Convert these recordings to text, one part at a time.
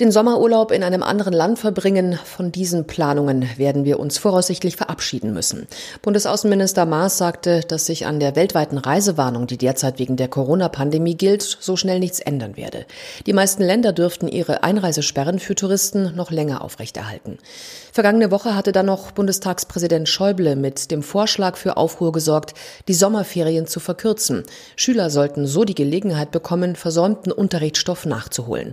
Den Sommerurlaub in einem anderen Land verbringen, von diesen Planungen werden wir uns voraussichtlich verabschieden müssen. Bundesaußenminister Maas sagte, dass sich an der weltweiten Reisewarnung, die derzeit wegen der Corona-Pandemie gilt, so schnell nichts ändern werde. Die meisten Länder dürften ihre Einreisesperren für Touristen noch länger aufrechterhalten. Vergangene Woche hatte dann noch Bundestagspräsident Schäuble mit dem Vorschlag für Aufruhr gesorgt, die Sommerferien zu verkürzen. Schüler sollten so die Gelegenheit bekommen, versäumten Unterrichtsstoff nachzuholen.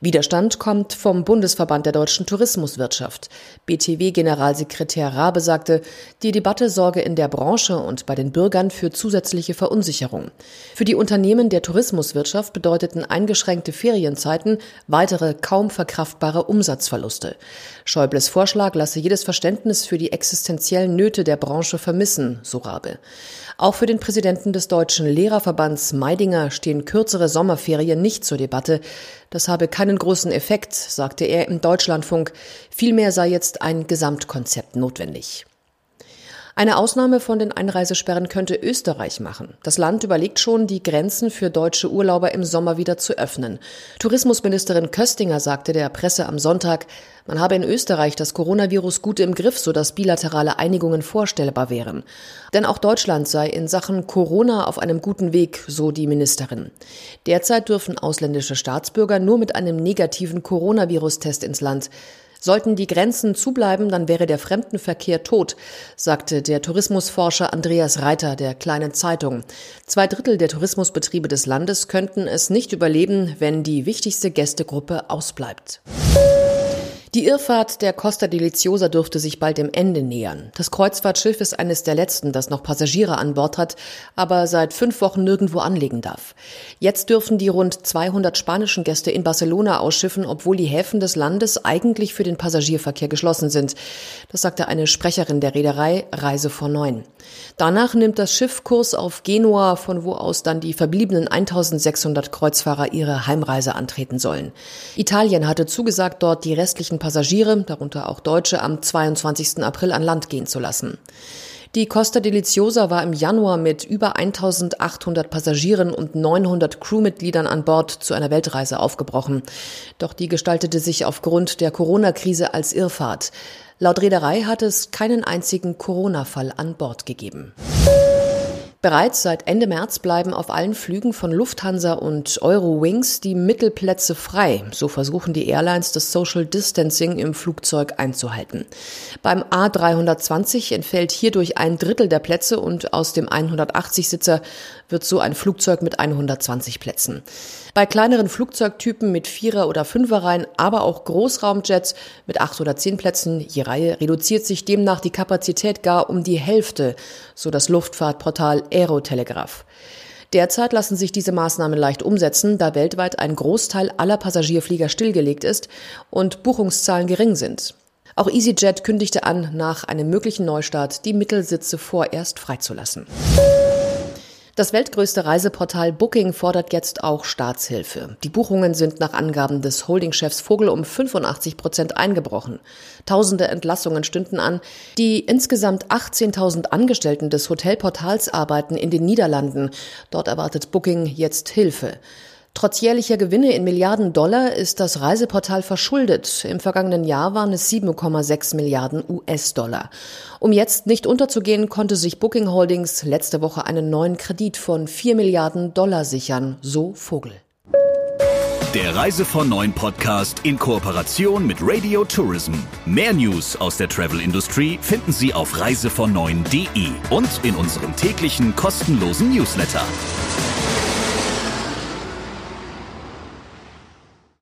Widerstand kommt vom Bundesverband der deutschen Tourismuswirtschaft. BTW-Generalsekretär Rabe sagte, die Debatte sorge in der Branche und bei den Bürgern für zusätzliche Verunsicherung. Für die Unternehmen der Tourismuswirtschaft bedeuteten eingeschränkte Ferienzeiten weitere kaum verkraftbare Umsatzverluste. Schäubles Vorschlag lasse jedes Verständnis für die existenziellen Nöte der Branche vermissen, so Rabe. Auch für den Präsidenten des Deutschen Lehrerverbands Meidinger stehen kürzere Sommerferien nicht zur Debatte. Das habe keinen großen Effekt, sagte er im Deutschlandfunk. Vielmehr sei jetzt ein Gesamtkonzept notwendig. Eine Ausnahme von den Einreisesperren könnte Österreich machen. Das Land überlegt schon, die Grenzen für deutsche Urlauber im Sommer wieder zu öffnen. Tourismusministerin Köstinger sagte der Presse am Sonntag, man habe in Österreich das Coronavirus gut im Griff, sodass bilaterale Einigungen vorstellbar wären. Denn auch Deutschland sei in Sachen Corona auf einem guten Weg, so die Ministerin. Derzeit dürfen ausländische Staatsbürger nur mit einem negativen Coronavirus-Test ins Land. Sollten die Grenzen zubleiben, dann wäre der Fremdenverkehr tot, sagte der Tourismusforscher Andreas Reiter der Kleinen Zeitung. Zwei Drittel der Tourismusbetriebe des Landes könnten es nicht überleben, wenn die wichtigste Gästegruppe ausbleibt. Die Irrfahrt der Costa Deliciosa dürfte sich bald dem Ende nähern. Das Kreuzfahrtschiff ist eines der letzten, das noch Passagiere an Bord hat, aber seit fünf Wochen nirgendwo anlegen darf. Jetzt dürfen die rund 200 spanischen Gäste in Barcelona ausschiffen, obwohl die Häfen des Landes eigentlich für den Passagierverkehr geschlossen sind. Das sagte eine Sprecherin der Reederei Reise vor Neun. Danach nimmt das Schiff Kurs auf Genua, von wo aus dann die verbliebenen 1600 Kreuzfahrer ihre Heimreise antreten sollen. Italien hatte zugesagt, dort die restlichen Passagiere, darunter auch Deutsche, am 22. April an Land gehen zu lassen. Die Costa Deliciosa war im Januar mit über 1800 Passagieren und 900 Crewmitgliedern an Bord zu einer Weltreise aufgebrochen. Doch die gestaltete sich aufgrund der Corona-Krise als Irrfahrt. Laut Reederei hat es keinen einzigen Corona-Fall an Bord gegeben. Bereits seit Ende März bleiben auf allen Flügen von Lufthansa und Eurowings die Mittelplätze frei. So versuchen die Airlines das Social Distancing im Flugzeug einzuhalten. Beim A320 entfällt hierdurch ein Drittel der Plätze und aus dem 180-Sitzer wird so ein Flugzeug mit 120 Plätzen. Bei kleineren Flugzeugtypen mit Vierer- oder Fünferreihen, aber auch Großraumjets mit acht oder zehn Plätzen je Reihe reduziert sich demnach die Kapazität gar um die Hälfte, so das Luftfahrtportal Aerotelegraph. Derzeit lassen sich diese Maßnahmen leicht umsetzen, da weltweit ein Großteil aller Passagierflieger stillgelegt ist und Buchungszahlen gering sind. Auch EasyJet kündigte an, nach einem möglichen Neustart die Mittelsitze vorerst freizulassen. Das weltgrößte Reiseportal Booking fordert jetzt auch Staatshilfe. Die Buchungen sind nach Angaben des Holdingchefs Vogel um 85 Prozent eingebrochen. Tausende Entlassungen stünden an. Die insgesamt 18.000 Angestellten des Hotelportals arbeiten in den Niederlanden. Dort erwartet Booking jetzt Hilfe. Trotz jährlicher Gewinne in Milliarden Dollar ist das Reiseportal verschuldet. Im vergangenen Jahr waren es 7,6 Milliarden US-Dollar. Um jetzt nicht unterzugehen, konnte sich Booking Holdings letzte Woche einen neuen Kredit von 4 Milliarden Dollar sichern, so Vogel. Der Reise von Neuen Podcast in Kooperation mit Radio Tourism. Mehr News aus der Travel Industry finden Sie auf reisevon und in unserem täglichen kostenlosen Newsletter.